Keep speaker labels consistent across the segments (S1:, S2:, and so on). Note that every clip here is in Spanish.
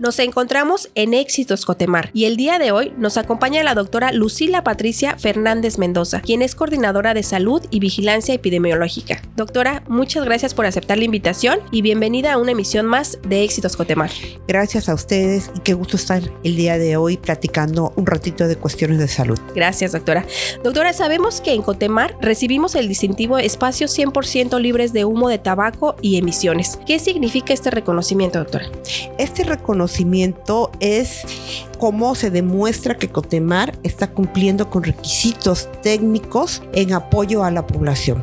S1: Nos encontramos en Éxitos Cotemar y el día de hoy nos acompaña la doctora Lucila Patricia Fernández Mendoza, quien es coordinadora de salud y vigilancia epidemiológica. Doctora, muchas gracias por aceptar la invitación y bienvenida a una emisión más de Éxitos Cotemar.
S2: Gracias a ustedes y qué gusto estar el día de hoy platicando un ratito de cuestiones de salud.
S1: Gracias, doctora. Doctora, sabemos que en Cotemar recibimos el distintivo Espacios 100% libres de humo de tabaco y emisiones. ¿Qué significa este reconocimiento, doctora?
S2: Este reconocimiento es cómo se demuestra que Cotemar está cumpliendo con requisitos técnicos en apoyo a la población.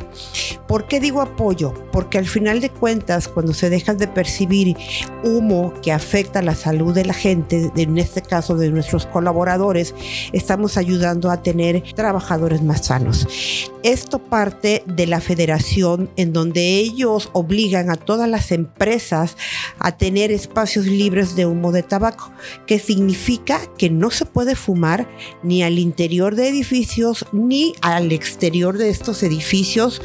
S2: ¿Por qué digo apoyo? Porque al final de cuentas, cuando se dejan de percibir humo que afecta la salud de la gente, en este caso de nuestros colaboradores, estamos ayudando a tener trabajadores más sanos. Esto parte de la federación en donde ellos obligan a todas las empresas a tener espacios libres de humo de tabaco, que significa que no se puede fumar ni al interior de edificios ni al exterior de estos edificios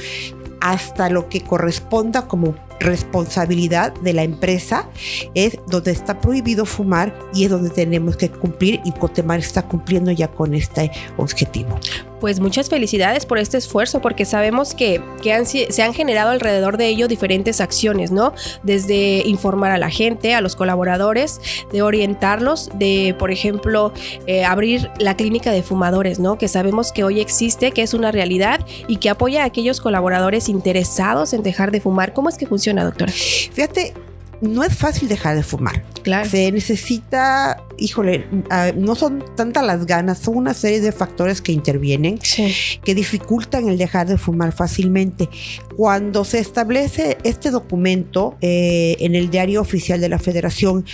S2: hasta lo que corresponda como responsabilidad de la empresa es donde está prohibido fumar y es donde tenemos que cumplir y Cotemar está cumpliendo ya con este objetivo
S1: pues muchas felicidades por este esfuerzo, porque sabemos que, se han generado alrededor de ello diferentes acciones, ¿no? Desde informar a la gente, a los colaboradores, de orientarlos, de, por ejemplo, eh, abrir la clínica de fumadores, ¿no? Que sabemos que hoy existe, que es una realidad y que apoya a aquellos colaboradores interesados en dejar de fumar. ¿Cómo es que funciona, doctora?
S2: Fíjate, no es fácil dejar de fumar.
S1: Claro.
S2: Se necesita, híjole, ah, no son tantas las ganas, son una serie de factores que intervienen que dificultan el dejar de fumar fácilmente. Cuando se establece este documento eh, en el diario oficial de la Federación,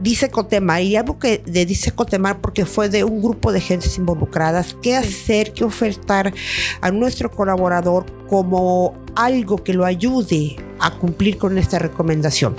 S2: dice Cotemar, y algo que de dice Cotemar porque fue de un grupo de gentes involucradas, qué hacer, qué ofertar a nuestro colaborador como algo que lo ayude a cumplir con esta recomendación.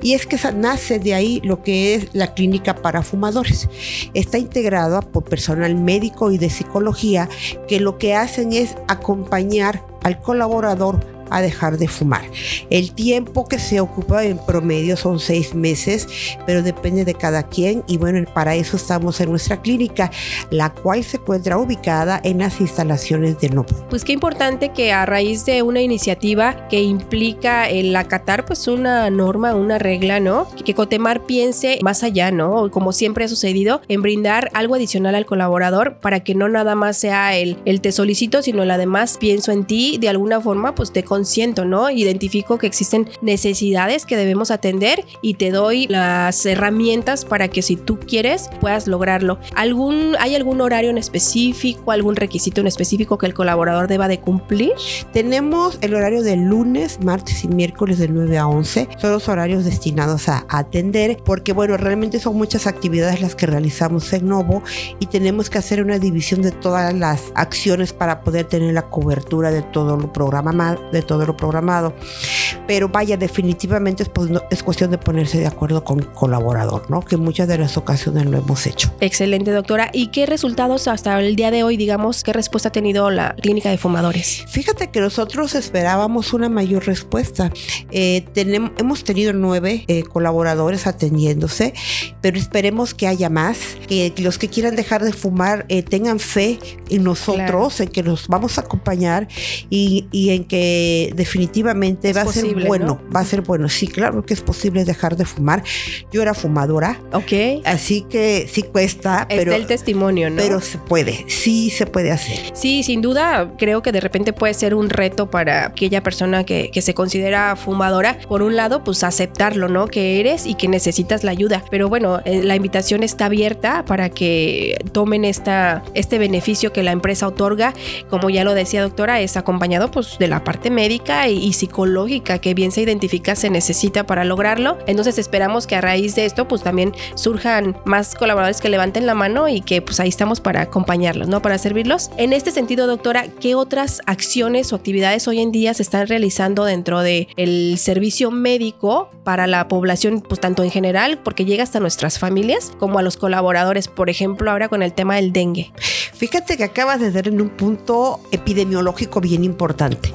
S2: Y es que nace de ahí lo que es la clínica para fumadores. Está integrada por personal médico y de psicología que lo que hacen es acompañar al colaborador a dejar de fumar. El tiempo que se ocupa en promedio son seis meses, pero depende de cada quien y bueno, para eso estamos en nuestra clínica, la cual se encuentra ubicada en las instalaciones de Novo.
S1: Pues qué importante que a raíz de una iniciativa que implica el acatar pues una norma, una regla, ¿no? Que Cotemar piense más allá, ¿no? Como siempre ha sucedido, en brindar algo adicional al colaborador para que no nada más sea el, el te solicito, sino el además pienso en ti, de alguna forma pues te consiento, ¿no? Identifico que existen necesidades que debemos atender y te doy las herramientas para que si tú quieres puedas lograrlo. ¿Algún, ¿Hay algún horario en específico, algún requisito en específico que el colaborador deba de cumplir?
S2: Tenemos el horario de lunes, martes y miércoles de 9 a 11. Son los horarios destinados a atender porque, bueno, realmente son muchas actividades las que realizamos en Novo y tenemos que hacer una división de todas las acciones para poder tener la cobertura de todo lo programado, de todo lo programado. Pero vaya, definitivamente es, pues, es cuestión de ponerse de acuerdo con el colaborador, ¿no? Que muchas de las ocasiones lo hemos hecho.
S1: Excelente, doctora. ¿Y qué resultados hasta el día de hoy, digamos, qué respuesta ha tenido la clínica de fumadores?
S2: Fíjate que nosotros esperábamos una mayor respuesta. Eh, tenemos, hemos tenido nueve eh, colaboradores atendiéndose, pero esperemos que haya más, que los que quieran dejar de fumar eh, tengan fe en nosotros, en que nos vamos a acompañar y, y en que definitivamente va a ser bueno, va a ser bueno. Sí, claro que es posible dejar de fumar. Yo era fumadora.
S1: Ok.
S2: Así que sí cuesta, pero...
S1: el testimonio, ¿no?
S2: Pero se puede, sí se puede hacer.
S1: Sí, sin duda, creo que de repente puede ser un reto para aquella persona que, que se considera fumadora. Por un lado, pues aceptarlo, ¿no? Que eres y que necesitas la ayuda. Pero bueno, eh, la invitación está abierta para que tomen esta, este beneficio que la empresa otorga. Como ya lo decía doctora, es acompañado pues de la parte médica médica y, psicológica que bien se identifica se necesita para lograrlo. Entonces esperamos que a raíz de esto pues también surjan más colaboradores que levanten la mano y que pues ahí estamos para acompañarlos, ¿no? Para servirlos. En este sentido, doctora, ¿qué otras acciones o actividades hoy en día se están realizando dentro del el servicio médico para la población, pues tanto en general, porque llega hasta nuestras familias, como a los colaboradores, por ejemplo, ahora con el tema del dengue?
S2: Fíjate que acabas de dar en un punto epidemiológico bien importante.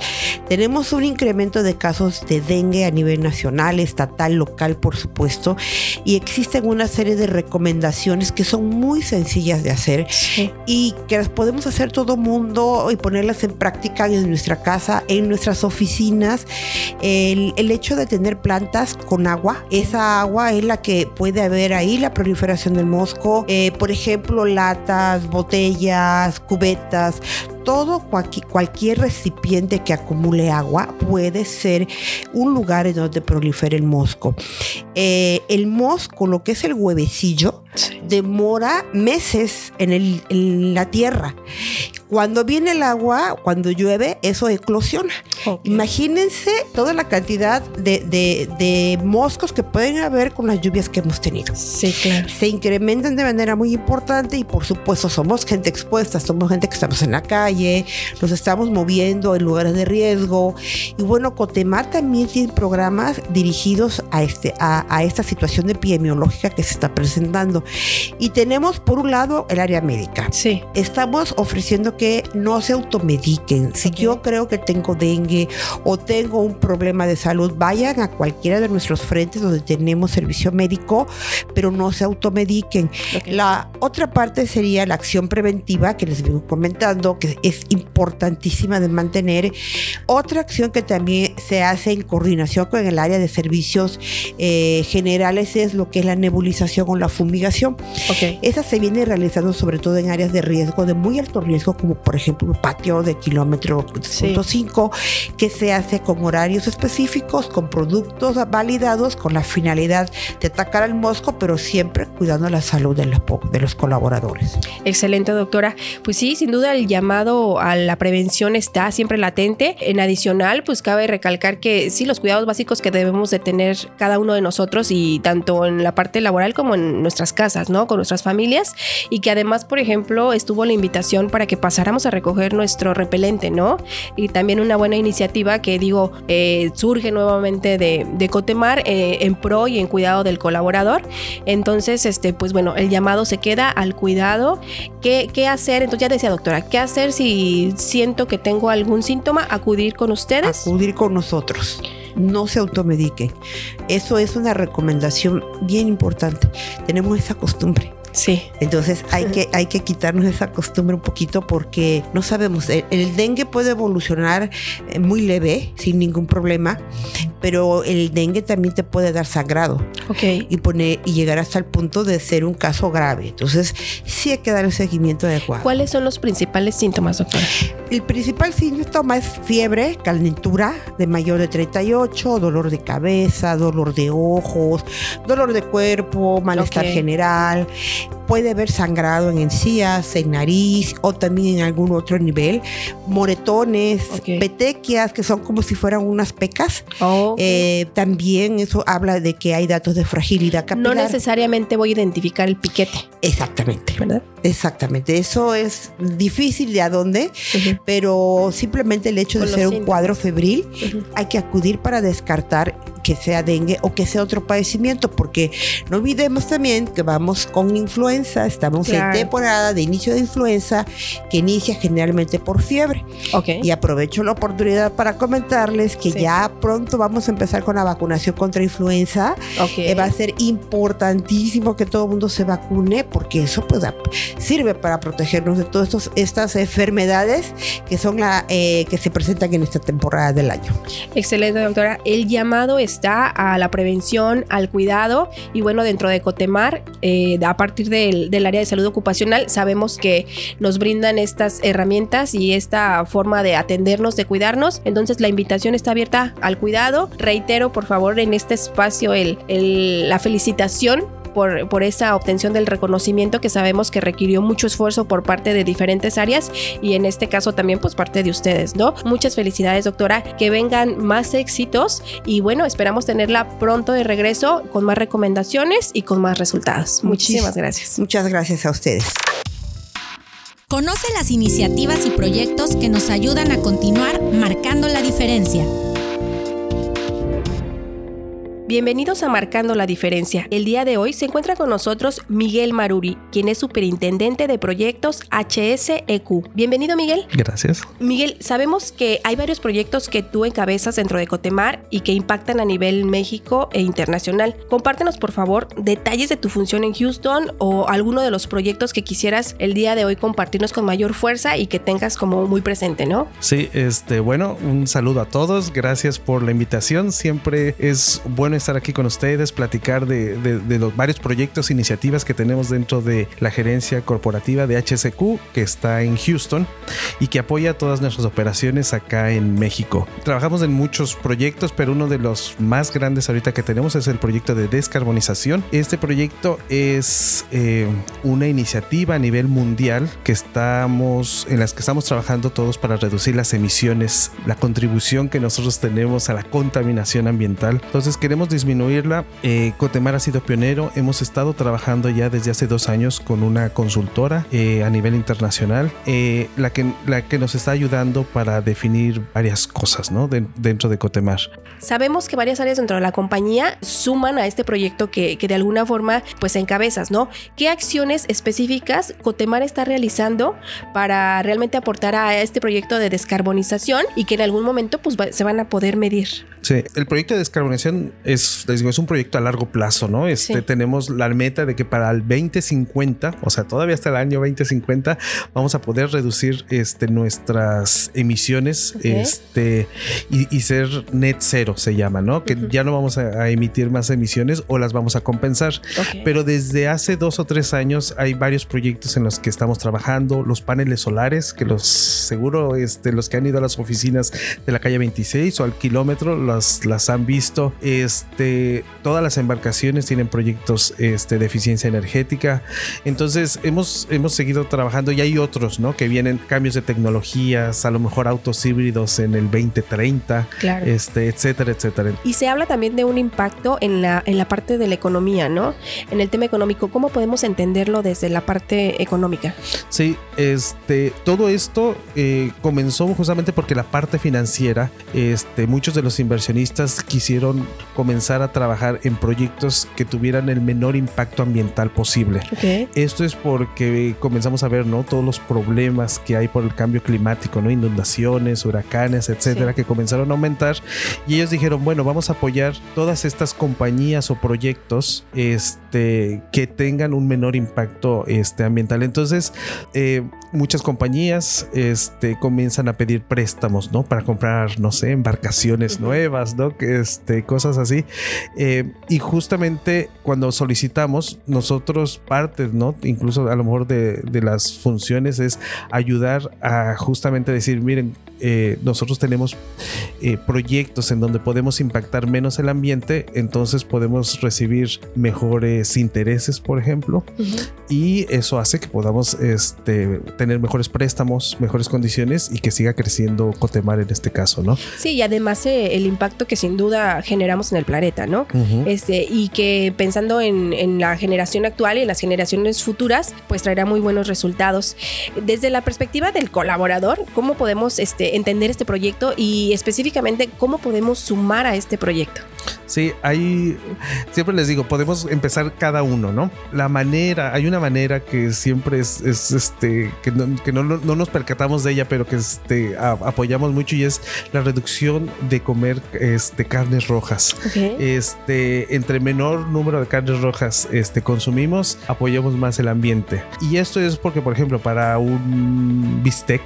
S2: Tenemos un incremento de casos de dengue a nivel nacional, estatal, local, por supuesto, y existen una serie de recomendaciones que son muy sencillas de hacer y que las podemos hacer todo mundo y ponerlas en práctica en nuestra casa, en nuestras oficinas. El, hecho de tener plantas con agua, esa agua es la que puede haber ahí la proliferación del mosco, eh, por ejemplo, latas, botellas, cubetas, todo cualquier recipiente que acumule agua puede ser un lugar en donde prolifere el mosco. Eh, el mosco, lo que es el huevecillo, demora meses en, en la tierra cuando viene el agua, cuando llueve, eso eclosiona. Imagínense toda la cantidad de, moscos que pueden haber con las lluvias que hemos tenido.
S1: Sí, claro.
S2: Se incrementan de manera muy importante y por supuesto somos gente expuesta, somos gente que estamos en la calle, nos estamos moviendo en lugares de riesgo. Y bueno, Cotemar también tiene programas dirigidos a, este, a, a esta situación epidemiológica que se está presentando. Y tenemos por un lado el área médica.
S1: Sí.
S2: Estamos ofreciendo que no se automediquen. Si yo creo que tengo dengue o tengo un problema de salud, vayan a cualquiera de nuestros frentes donde tenemos servicio médico, pero no se automediquen. La otra parte sería la acción preventiva que les vengo comentando, que es importantísima de mantener. Otra acción que también se hace en coordinación con el área de servicios eh, generales es lo que es la nebulización o la fumigación. Esa se viene realizando sobre todo en áreas de riesgo, de muy alto riesgo, como por ejemplo un patio de kilómetro 5 que se hace con horarios específicos, con productos validados, con la finalidad de atacar al mosco, pero siempre cuidando la salud de los, de los colaboradores.
S1: Excelente, doctora. Pues sí, sin duda el llamado a la prevención está siempre latente. En adicional, pues cabe recalcar que sí, los cuidados básicos que debemos de tener cada uno de nosotros y tanto en la parte laboral como en nuestras casas, ¿no? Con nuestras familias y que además, por ejemplo, estuvo la invitación para que pasáramos a recoger nuestro repelente, ¿no? Y también una buena iniciativa que digo, eh, surge nuevamente de, de Cotemar eh, en pro y en cuidado del colaborador. Entonces, este, pues bueno, el llamado se queda al cuidado. ¿Qué, qué hacer? Entonces ya decía doctora, ¿qué hacer si siento que tengo algún síntoma? Acudir con ustedes.
S2: Acudir con nosotros no se automediquen. Eso es una recomendación bien importante. Tenemos esa costumbre.
S1: Sí.
S2: Entonces hay que, hay que quitarnos esa costumbre un poquito porque no sabemos. El, dengue puede evolucionar eh, muy leve, sin ningún problema, pero el dengue también te puede dar sangrado.
S1: Ok.
S2: Y, poner, y llegar hasta el punto de ser un caso grave. Entonces sí hay que dar el seguimiento adecuado.
S1: ¿Cuáles son los principales síntomas, doctora?
S2: El principal síntoma es fiebre, calentura de mayor de 38, dolor de cabeza, dolor de ojos, dolor de cuerpo, malestar general puede haber sangrado en encías, en nariz o también en algún otro nivel, moretones, petequias que son como si fueran unas pecas.
S1: Oh,
S2: eh, también eso habla de que hay datos de fragilidad capilar.
S1: No necesariamente voy a identificar el piquete.
S2: Exactamente. ¿Verdad? Exactamente. Eso es difícil de a dónde, pero simplemente el hecho de ser un cuadro febril, hay que acudir para descartar que sea dengue o que sea otro padecimiento, porque no olvidemos también que vamos con influenza, estamos en temporada de inicio de influenza que inicia generalmente por fiebre. Y aprovecho la oportunidad para comentarles que ya pronto vamos a empezar con la vacunación contra influenza.
S1: Okay.
S2: va a ser importantísimo que todo el mundo se vacune porque eso pues, sirve para protegernos de todas estas enfermedades que son la eh, que se presentan en esta temporada del año.
S1: Excelente, doctora. El llamado es está a la prevención, al cuidado y bueno, dentro de Cotemar, eh, a partir del, área de salud ocupacional, sabemos que nos brindan estas herramientas y esta forma de atendernos, de cuidarnos. Entonces la invitación está abierta al cuidado. Reitero, por favor, en este espacio el, la felicitación por, por esa obtención del reconocimiento que sabemos que requirió mucho esfuerzo por parte de diferentes áreas y en este caso también pues parte de ustedes, ¿no? Muchas felicidades doctora, que vengan más éxitos y bueno, esperamos tenerla pronto de regreso con más recomendaciones y con más resultados. Muchísimas gracias.
S2: Muchas gracias a ustedes.
S3: Conoce las iniciativas y proyectos que nos ayudan a continuar marcando la diferencia.
S1: Bienvenidos a Marcando la Diferencia. El día de hoy se encuentra con nosotros Miguel Maruri, quien es superintendente de proyectos HSEQ. Bienvenido, Miguel.
S4: Gracias.
S1: Miguel, sabemos que hay varios proyectos que tú encabezas dentro de Cotemar y que impactan a nivel México e internacional. Compártenos, por favor, detalles de tu función en Houston o alguno de los proyectos que quisieras el día de hoy compartirnos con mayor fuerza y que tengas como muy presente, ¿no?
S4: Sí, este, bueno, un saludo a todos. Gracias por la invitación. Siempre es bueno estar aquí con ustedes, platicar de, los varios proyectos, iniciativas que tenemos dentro de la gerencia corporativa de HSQ, que está en Houston y que apoya todas nuestras operaciones acá en México. Trabajamos en muchos proyectos, pero uno de los más grandes ahorita que tenemos es el proyecto de descarbonización. Este proyecto es eh, una iniciativa a nivel mundial que estamos, en las que estamos trabajando todos para reducir las emisiones, la contribución que nosotros tenemos a la contaminación ambiental. Entonces queremos disminuirla. Eh, Cotemar ha sido pionero. Hemos estado trabajando ya desde hace dos años con una consultora eh, a nivel internacional, eh, la, que, la que nos está ayudando para definir varias cosas ¿no? dentro de Cotemar.
S1: Sabemos que varias áreas dentro de la compañía suman a este proyecto que, que de alguna forma pues encabezas, ¿no? ¿Qué acciones específicas Cotemar está realizando para realmente aportar a este proyecto de descarbonización y que en algún momento pues se van a poder medir?
S4: Sí, el proyecto de descarbonización es, digo, es un proyecto a largo plazo, ¿no? Este, Tenemos la meta de que para el 2050, o sea, todavía hasta el año 2050, vamos a poder reducir este, nuestras emisiones este, y, ser net cero, se llama, ¿no? Que ya no vamos a, emitir más emisiones o las vamos a compensar. Pero desde hace dos o tres años hay varios proyectos en los que estamos trabajando, los paneles solares, que los seguro este, los que han ido a las oficinas de la calle 26 o al kilómetro, las, las han visto. Este, todas las embarcaciones tienen proyectos este, de eficiencia energética. Entonces hemos, hemos seguido trabajando y hay otros, ¿no? Que vienen cambios de tecnologías, a lo mejor autos híbridos en el 2030, este, etcétera, etcétera.
S1: Y se habla también de un impacto en la, en la parte de la economía, ¿no? En el tema económico, ¿cómo podemos entenderlo desde la parte económica?
S4: Sí, este, todo esto eh, comenzó justamente porque la parte financiera, este, muchos de los inversionistas quisieron comenzar a trabajar en proyectos que tuvieran el menor impacto ambiental posible. Esto es porque comenzamos a ver ¿no? todos los problemas que hay por el cambio climático, ¿no? inundaciones, huracanes, etcétera, que comenzaron a aumentar. Y ellos dijeron, bueno, vamos a apoyar todas estas compañías o proyectos este, que tengan un menor impacto este, ambiental. Entonces, eh, muchas compañías este, comienzan a pedir préstamos, ¿no? Para comprar, no sé, embarcaciones nuevas ¿no? Que este, cosas así. Eh, y justamente cuando solicitamos, nosotros partes, ¿no? Incluso a lo mejor de, de las funciones es ayudar a justamente decir, miren, eh, nosotros tenemos eh, proyectos en donde podemos impactar menos el ambiente, entonces podemos recibir mejores intereses, por ejemplo, y eso hace que podamos este, tener mejores préstamos, mejores condiciones y que siga creciendo Cotemar en este caso, ¿no?
S1: Sí, y además el impacto que sin duda generamos en el planeta, ¿no? este, y que pensando en, en, la generación actual y en las generaciones futuras, pues traerá muy buenos resultados. Desde la perspectiva del colaborador, ¿cómo podemos este, entender este proyecto y específicamente cómo podemos sumar a este proyecto?
S4: Sí, hay, siempre les digo, podemos empezar cada uno, ¿no? La manera, hay una manera que siempre es, este, que, no, que no, no, nos percatamos de ella, pero que este, apoyamos mucho y es la reducción de comer este, carnes rojas. Este, entre menor número de carnes rojas este, consumimos, apoyamos más el ambiente. Y esto es porque, por ejemplo, para un bistec,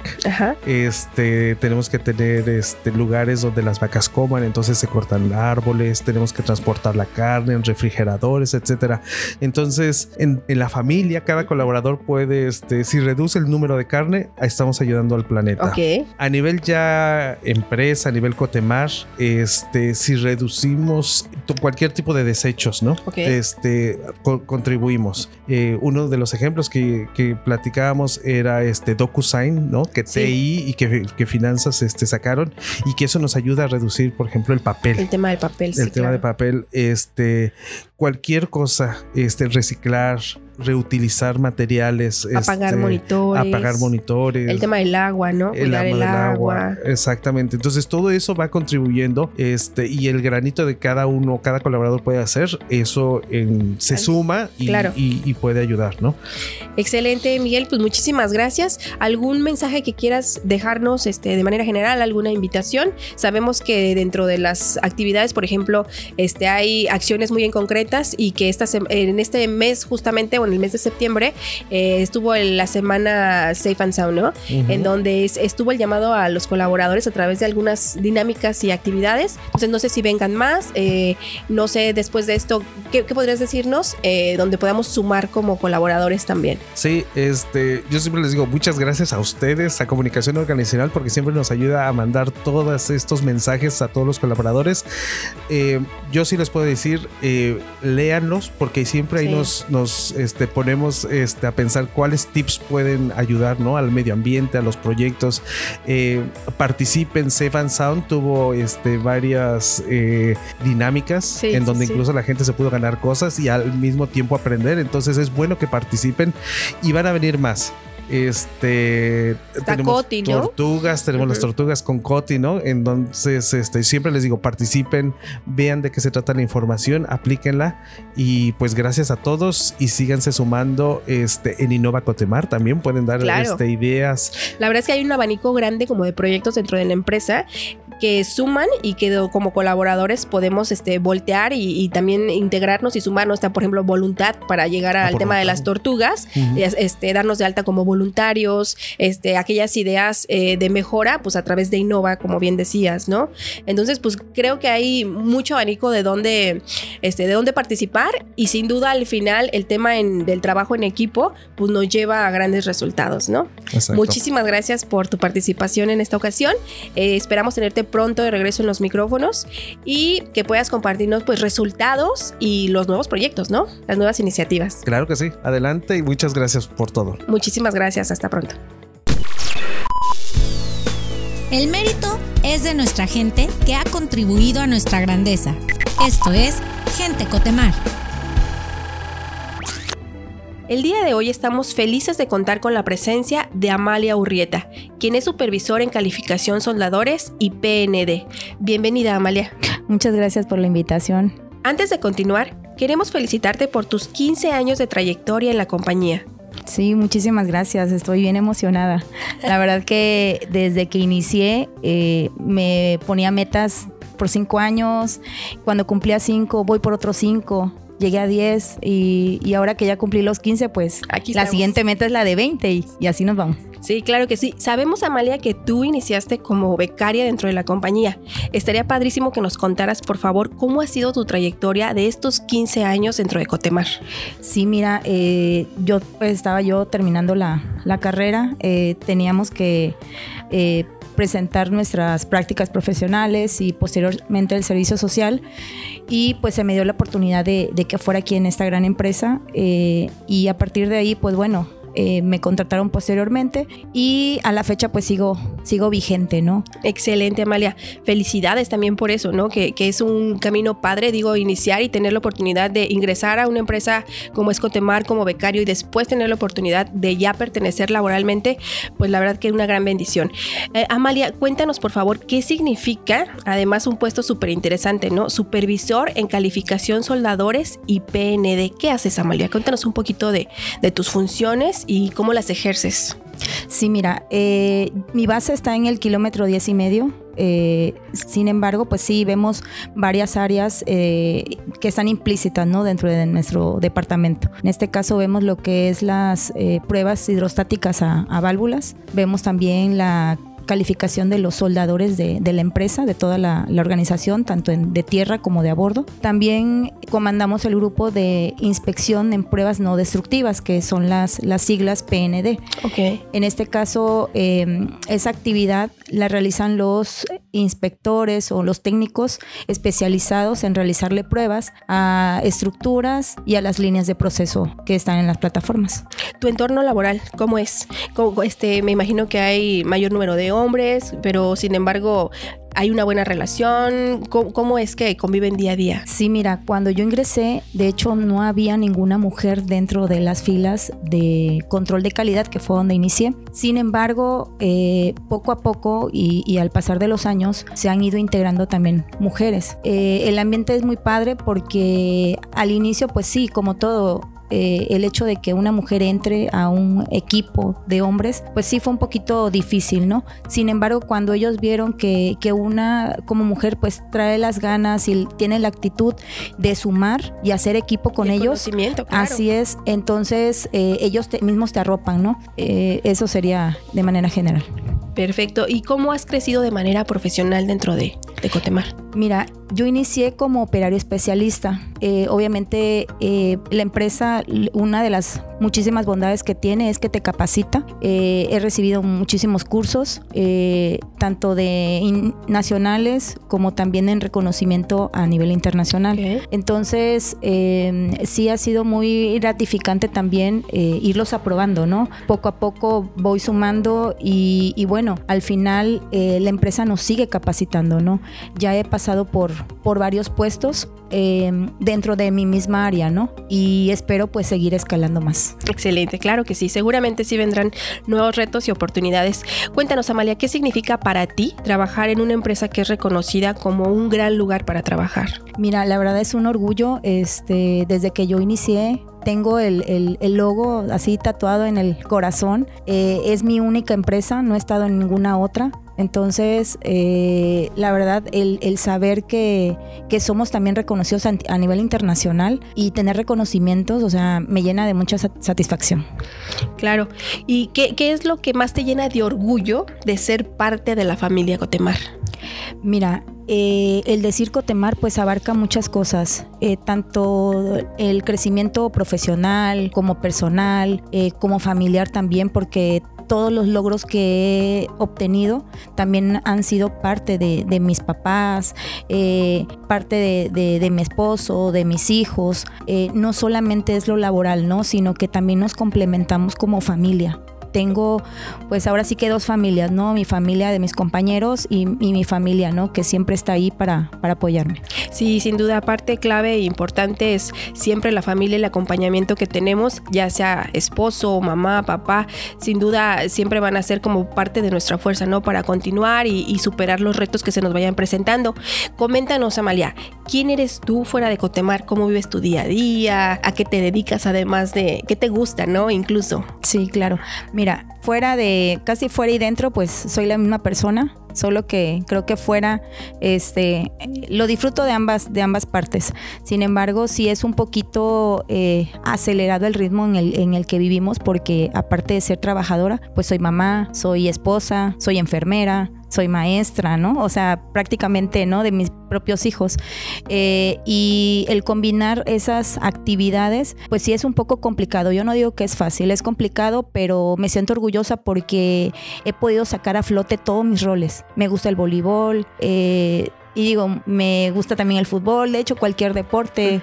S4: este, tenemos que tener este, lugares donde las vacas coman, entonces se cortan árboles tenemos que transportar la carne en refrigeradores, etcétera. Entonces, en, la familia, cada colaborador puede, este, si reduce el número de carne, estamos ayudando al planeta. A nivel ya empresa, a nivel Cotemar, este, si reducimos cualquier tipo de desechos, ¿no? Este, contribuimos. Eh, uno de los ejemplos que, que platicábamos era este DocuSign, ¿no? Que TI y que, que, finanzas este, sacaron y que eso nos ayuda a reducir, por ejemplo, el papel.
S1: El tema del papel.
S4: El tema de papel, este, cualquier cosa, este, reciclar, reutilizar materiales,
S1: apagar este, monitores,
S4: apagar monitores,
S1: el tema del agua, ¿no?
S4: El, Cuidar el agua. Exactamente. Entonces todo eso va contribuyendo, este, y el granito de cada uno, cada colaborador puede hacer, eso se suma y, y, puede ayudar, ¿no?
S1: Excelente, Miguel. Pues muchísimas gracias. ¿Algún mensaje que quieras dejarnos, este, de manera general, alguna invitación? Sabemos que dentro de las actividades, por ejemplo, este, hay acciones muy en concretas y que esta, en este mes justamente en el mes de septiembre, eh, estuvo en la semana Safe and Sound, ¿no? En donde estuvo el llamado a los colaboradores a través de algunas dinámicas y actividades. Entonces, no sé si vengan más, eh, no sé después de esto, ¿qué, podrías decirnos? Eh, donde podamos sumar como colaboradores también.
S4: Sí, este, yo siempre les digo muchas gracias a ustedes, a Comunicación Organizacional, porque siempre nos ayuda a mandar todos estos mensajes a todos los colaboradores. yo sí les puedo decir, léanlos, porque siempre ahí nos, nos este, ponemos este, a pensar cuáles tips pueden ayudar ¿no? al medio ambiente, a los proyectos. Eh, participen, Safe and Sound tuvo este, varias eh, dinámicas en donde incluso la gente se pudo ganar cosas y al mismo tiempo aprender. Entonces es bueno que participen y van a venir más. Este tenemos tortugas, tenemos las tortugas con Coti, ¿no? Entonces, este, siempre les digo, participen, vean de qué se trata la información, aplíquenla y pues gracias a todos y síganse sumando este en Innova Cotemar también pueden dar este, ideas.
S1: La verdad es que hay un abanico grande como de proyectos dentro de la empresa que suman y que como colaboradores podemos este, voltear y, también integrarnos y sumarnos. Está, por ejemplo, voluntad para llegar al tema de las tortugas, este, darnos de alta como voluntarios, este, aquellas ideas eh, de mejora, pues a través de Innova, como bien decías, ¿no? Entonces, pues creo que hay mucho abanico de dónde, este, de dónde participar y sin duda al final el tema del trabajo en equipo, pues nos lleva a grandes resultados, ¿no? Muchísimas gracias por tu participación en esta ocasión. Eh, esperamos tenerte pronto de regreso en los micrófonos y que puedas compartirnos pues resultados y los nuevos proyectos, ¿no? Las nuevas iniciativas.
S4: Claro que sí. Adelante y muchas gracias por todo.
S1: Muchísimas gracias. Hasta pronto.
S3: El mérito es de nuestra gente que ha contribuido a nuestra grandeza. Esto es Gente Cotemar.
S1: El día de hoy estamos felices de contar con la presencia de Amalia Urrieta, quien es supervisor en calificación soldadores y PND. Bienvenida Amalia.
S5: Muchas gracias por la invitación.
S1: Antes de continuar, queremos felicitarte por tus 15 años de trayectoria en la compañía.
S5: Sí, muchísimas gracias. Estoy bien emocionada. La verdad que desde que inicié eh, me ponía metas por cinco años. Cuando cumplía cinco, voy por otros cinco llegué a 10 y, ahora que ya cumplí los 15, pues la siguiente meta es la de 20 y, así nos vamos.
S1: Sí, claro que sí. Sabemos, Amalia, que tú iniciaste como becaria dentro de la compañía. Estaría padrísimo que nos contaras, por favor, cómo ha sido tu trayectoria de estos 15 años dentro de Cotemar.
S5: Sí, mira, eh, yo pues, estaba yo terminando la, carrera, eh, teníamos que eh, presentar nuestras prácticas profesionales y posteriormente el servicio social. Y pues se me dio la oportunidad de, que fuera aquí en esta gran empresa eh, y a partir de ahí pues bueno, eh, me contrataron posteriormente y a la fecha pues sigo, sigo vigente, ¿no?
S1: Excelente, Amalia. Felicidades también por eso, ¿no? Que, que, es un camino padre, digo, iniciar y tener la oportunidad de ingresar a una empresa como Escotemar como becario y después tener la oportunidad de ya pertenecer laboralmente, pues la verdad que es una gran bendición. Eh, Amalia, cuéntanos por favor qué significa, además un puesto súper interesante, ¿no? Supervisor en calificación soldadores y PND. ¿Qué haces, Amalia? Cuéntanos un poquito de, de tus funciones y cómo las ejerces?
S5: Sí, mira, eh, mi base está en el kilómetro 10 y medio. Eh, sin embargo, pues sí, vemos varias áreas eh, que están implícitas ¿no? dentro de nuestro departamento. En este caso vemos lo que es las pruebas hidrostáticas a, válvulas, vemos también la calificación de los soldadores de, la empresa, de toda la, organización, tanto de tierra como de a bordo. También comandamos el grupo de inspección en pruebas no destructivas, que son las, las siglas PND.
S1: Okay.
S5: En este caso, em, esa actividad la realizan los inspectores o los técnicos especializados en realizarle pruebas a estructuras y a las líneas de proceso que están en las plataformas.
S1: Tu entorno laboral, ¿cómo es? este, me imagino que hay mayor número de hombres, pero sin embargo ¿Hay una buena relación? ¿Cómo, es que conviven día a día?
S5: Sí, mira, cuando yo ingresé, de hecho no había ninguna mujer dentro de las filas de control de calidad, que fue donde inicié. Sin embargo, eh, poco a poco y, al pasar de los años, se han ido integrando también mujeres. Eh, el ambiente es muy padre porque al inicio, pues sí, como todo, eh, el hecho de que una mujer entre a un equipo de hombres, pues sí fue un poquito difícil, ¿no? Sin embargo, cuando ellos vieron que, que una como mujer pues trae las ganas y tiene la actitud de sumar y hacer equipo con ellos, así es, entonces eh, ellos mismos te arropan, ¿no? Eh, eso sería de manera general.
S1: Perfecto. ¿Y cómo has crecido de manera profesional dentro de, de Cotemar?
S5: Mira, yo inicié como operario especialista. Eh, obviamente eh, la empresa, una de las muchísimas bondades que tiene es que te capacita. Eh, he recibido muchísimos cursos, tanto de nacionales como también en reconocimiento a nivel internacional. Entonces, sí ha sido muy gratificante también irlos aprobando, ¿no? Poco a poco voy sumando y, y bueno, al final la empresa nos sigue capacitando, ¿no? Ya he pasado por por varios puestos em, dentro de mi misma área, ¿no? Y espero pues seguir escalando más.
S1: Excelente, claro que sí. Seguramente sí vendrán nuevos retos y oportunidades. Cuéntanos, Amalia, ¿qué significa para ti trabajar en una empresa que es reconocida como un gran lugar para trabajar?
S5: Mira, la verdad es un orgullo. Este, desde que yo inicié tengo el, logo así tatuado en el corazón. Eh, es mi única empresa, no he estado en ninguna otra. Entonces, eh, la verdad, el, saber que, somos también reconocidos a, nivel internacional y tener reconocimientos, o sea, me llena de mucha satisfacción.
S1: Claro. ¿Y qué, es lo que más te llena de orgullo de ser parte de la familia Cotemar?
S5: Mira, eh, el decir Cotemar pues abarca muchas cosas, eh, tanto el crecimiento profesional como personal, como familiar también, porque todos los logros que he obtenido también han sido parte de, mis papás, eh, parte de, mi esposo, de mis hijos. Eh, no solamente es lo laboral, ¿no? Sino que también nos complementamos como familia tengo pues ahora sí que dos familias, ¿no? Mi familia de mis compañeros y, mi familia, ¿no? Que siempre está ahí para, para apoyarme.
S1: Sí, sin duda, parte clave e importante es siempre la familia y el acompañamiento que tenemos, ya sea esposo, mamá, papá, sin duda siempre van a ser como parte de nuestra fuerza, ¿no? Para continuar y, y superar los retos que se nos vayan presentando. Coméntanos, Amalia, ¿quién eres tú fuera de Cotemar? ¿Cómo vives tu día a día? ¿A qué te dedicas además de qué te gusta, ¿no? Incluso.
S5: Sí, claro. Mira, fuera de, casi fuera y dentro, pues soy la misma persona, solo que creo que fuera, este, lo disfruto de ambas, de ambas partes. Sin embargo, sí es un poquito eh, acelerado el ritmo en el, en el que vivimos, porque aparte de ser trabajadora, pues soy mamá, soy esposa, soy enfermera, soy maestra, ¿no? O sea, prácticamente, ¿no? De mis propios hijos. Eh, y el combinar esas actividades, pues sí es un poco complicado. Yo no digo que es fácil, es complicado, pero me siento orgullosa porque he podido sacar a flote todos mis roles. Me gusta el voleibol, eh, y digo, me gusta también el fútbol, de hecho cualquier deporte.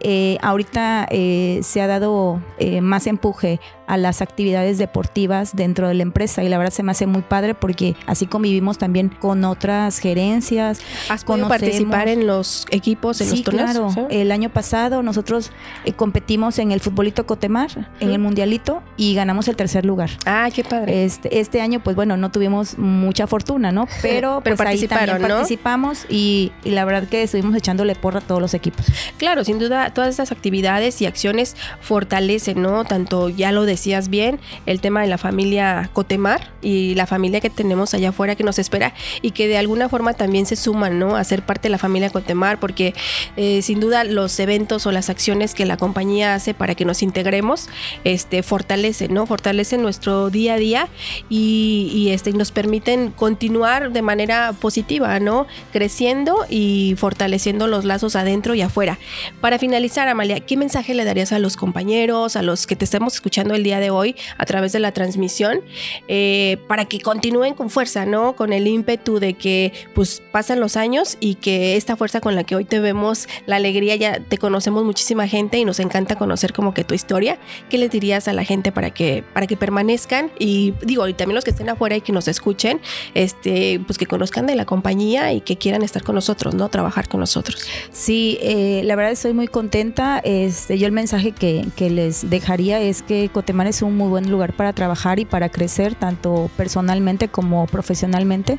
S5: Eh, ahorita eh, se ha dado eh, más empuje a las actividades deportivas dentro de la empresa y la verdad se me hace muy padre porque así convivimos también con otras gerencias.
S1: ¿Has podido participar en los equipos, en los torneos?
S5: claro. El año pasado nosotros competimos en el futbolito Cotemar, en el mundialito y ganamos el tercer lugar.
S1: Ah, qué padre.
S5: Este, este año pues bueno, no tuvimos mucha fortuna, ¿no? Pero,
S1: Pero
S5: pues,
S1: participaron,
S5: ahí también participamos y, la verdad que estuvimos echándole porra a todos los equipos.
S1: Claro, sin duda, todas estas actividades y acciones fortalecen, ¿no? Tanto, ya lo decías bien, el tema de la familia Cotemar y la familia que tenemos allá afuera que nos espera y que de alguna forma también se suman, ¿no? A ser parte de la familia Cotemar, porque eh, sin duda los eventos o las acciones que la compañía hace para que nos integremos, este, fortalecen, ¿no? Fortalecen nuestro día a día y, y este, nos permiten continuar de manera positiva, ¿no? Creciendo y fortaleciendo los lazos adentro y afuera. Para finalizar, Amalia, ¿qué mensaje le darías a los compañeros, a los que te estemos escuchando el día de hoy a través de la transmisión, eh, para que continúen con fuerza, ¿no? Con el ímpetu de que pues pasan los años y que esta fuerza con la que hoy te vemos, la alegría, ya te conocemos muchísima gente y nos encanta conocer como que tu historia. ¿Qué le dirías a la gente para que, para que permanezcan? Y digo, y también los que estén afuera y que nos escuchen, este, pues que conozcan de la compañía y que quieran estar con nosotros, ¿no? Trabajar con nosotros.
S5: Sí, eh, la verdad estoy muy contenta. Este, yo el mensaje que, que les dejaría es que Cotemar es un muy buen lugar para trabajar y para crecer, tanto personalmente como profesionalmente.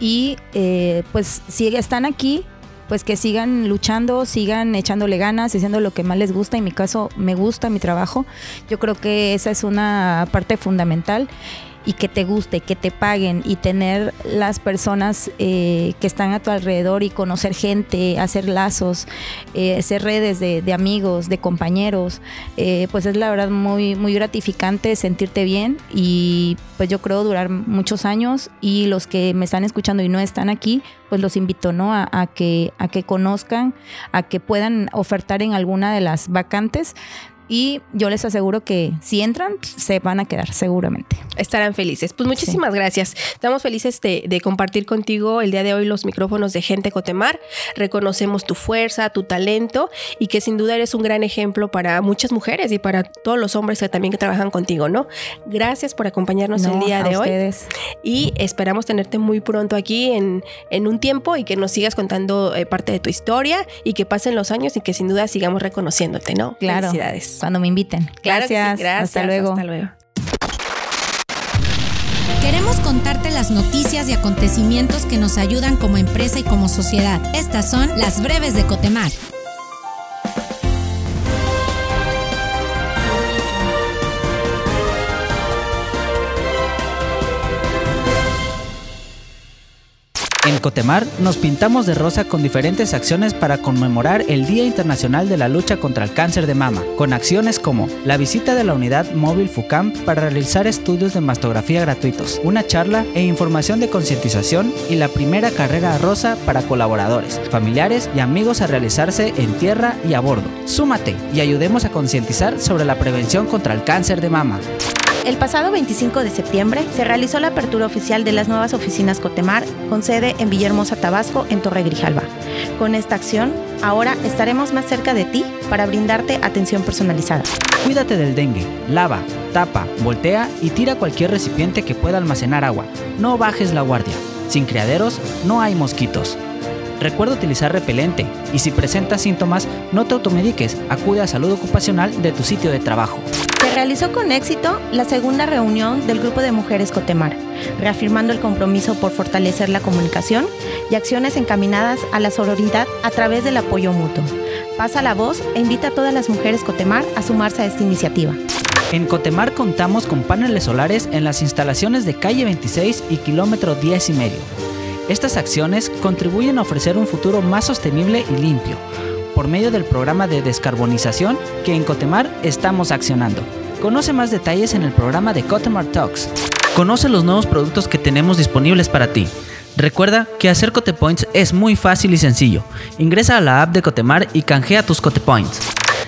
S5: Y eh, pues si están aquí, pues que sigan luchando, sigan echándole ganas, haciendo lo que más les gusta. En mi caso, me gusta mi trabajo. Yo creo que esa es una parte fundamental y que te guste, que te paguen y tener las personas eh, que están a tu alrededor y conocer gente, hacer lazos, eh, hacer redes de, amigos, de compañeros, eh, pues es la verdad muy, muy gratificante sentirte bien y pues yo creo durar muchos años y los que me están escuchando y no están aquí, pues los invito ¿no? a, que, a que conozcan, a que puedan ofertar en alguna de las vacantes y yo les aseguro que si entran, se van a quedar seguramente.
S1: Estarán felices. Pues muchísimas gracias. Estamos felices de, compartir contigo el día de hoy los micrófonos de Gente Cotemar. Reconocemos tu fuerza, tu talento y que sin duda eres un gran ejemplo para muchas mujeres y para todos los hombres que también que trabajan contigo, ¿no? Gracias por acompañarnos el día de hoy. Y esperamos tenerte muy pronto aquí en, un tiempo y que nos sigas contando eh, parte de tu historia y que pasen los años y que sin duda sigamos reconociéndote, ¿no?
S5: Claro. Felicidades cuando me inviten. gracias, Hasta luego. Hasta luego.
S3: Queremos contarte las noticias y acontecimientos que nos ayudan como empresa y como sociedad. Estas son las breves de Cotemar.
S6: En Cotemar nos pintamos de rosa con diferentes acciones para conmemorar el Día Internacional de la Lucha contra el Cáncer de Mama, con acciones como la visita de la unidad móvil FUCAM para realizar estudios de mastografía gratuitos, una charla e información de concientización y la primera carrera rosa para colaboradores, familiares y amigos a realizarse en tierra y a bordo. Súmate y ayudemos a concientizar sobre la prevención contra el cáncer de mama.
S7: El pasado 25 de septiembre se realizó la apertura oficial de las nuevas oficinas Cotemar con sede en Villahermosa, Tabasco, en Torre Grijalva. Con esta acción, ahora estaremos más cerca de ti para brindarte atención personalizada.
S6: Cuídate del dengue, lava, tapa, voltea y tira cualquier recipiente que pueda almacenar agua. No bajes la guardia. Sin criaderos no hay mosquitos. Recuerda utilizar repelente y si presentas síntomas, no te automediques, acude a salud ocupacional de tu sitio de trabajo.
S7: Se realizó con éxito la segunda reunión del Grupo de Mujeres Cotemar, reafirmando el compromiso por fortalecer la comunicación y acciones encaminadas a la sororidad a través del apoyo mutuo. Pasa la voz e invita a todas las mujeres Cotemar a sumarse a esta iniciativa.
S6: En Cotemar contamos con paneles solares en las instalaciones de calle 26 y kilómetro 10 y medio. Estas acciones contribuyen a ofrecer un futuro más sostenible y limpio por medio del programa de descarbonización que en Cotemar estamos accionando. Conoce más detalles en el programa de Cotemar Talks. Conoce los nuevos productos que tenemos disponibles para ti. Recuerda que hacer Cotepoints es muy fácil y sencillo. Ingresa a la app de Cotemar y canjea tus Cotepoints.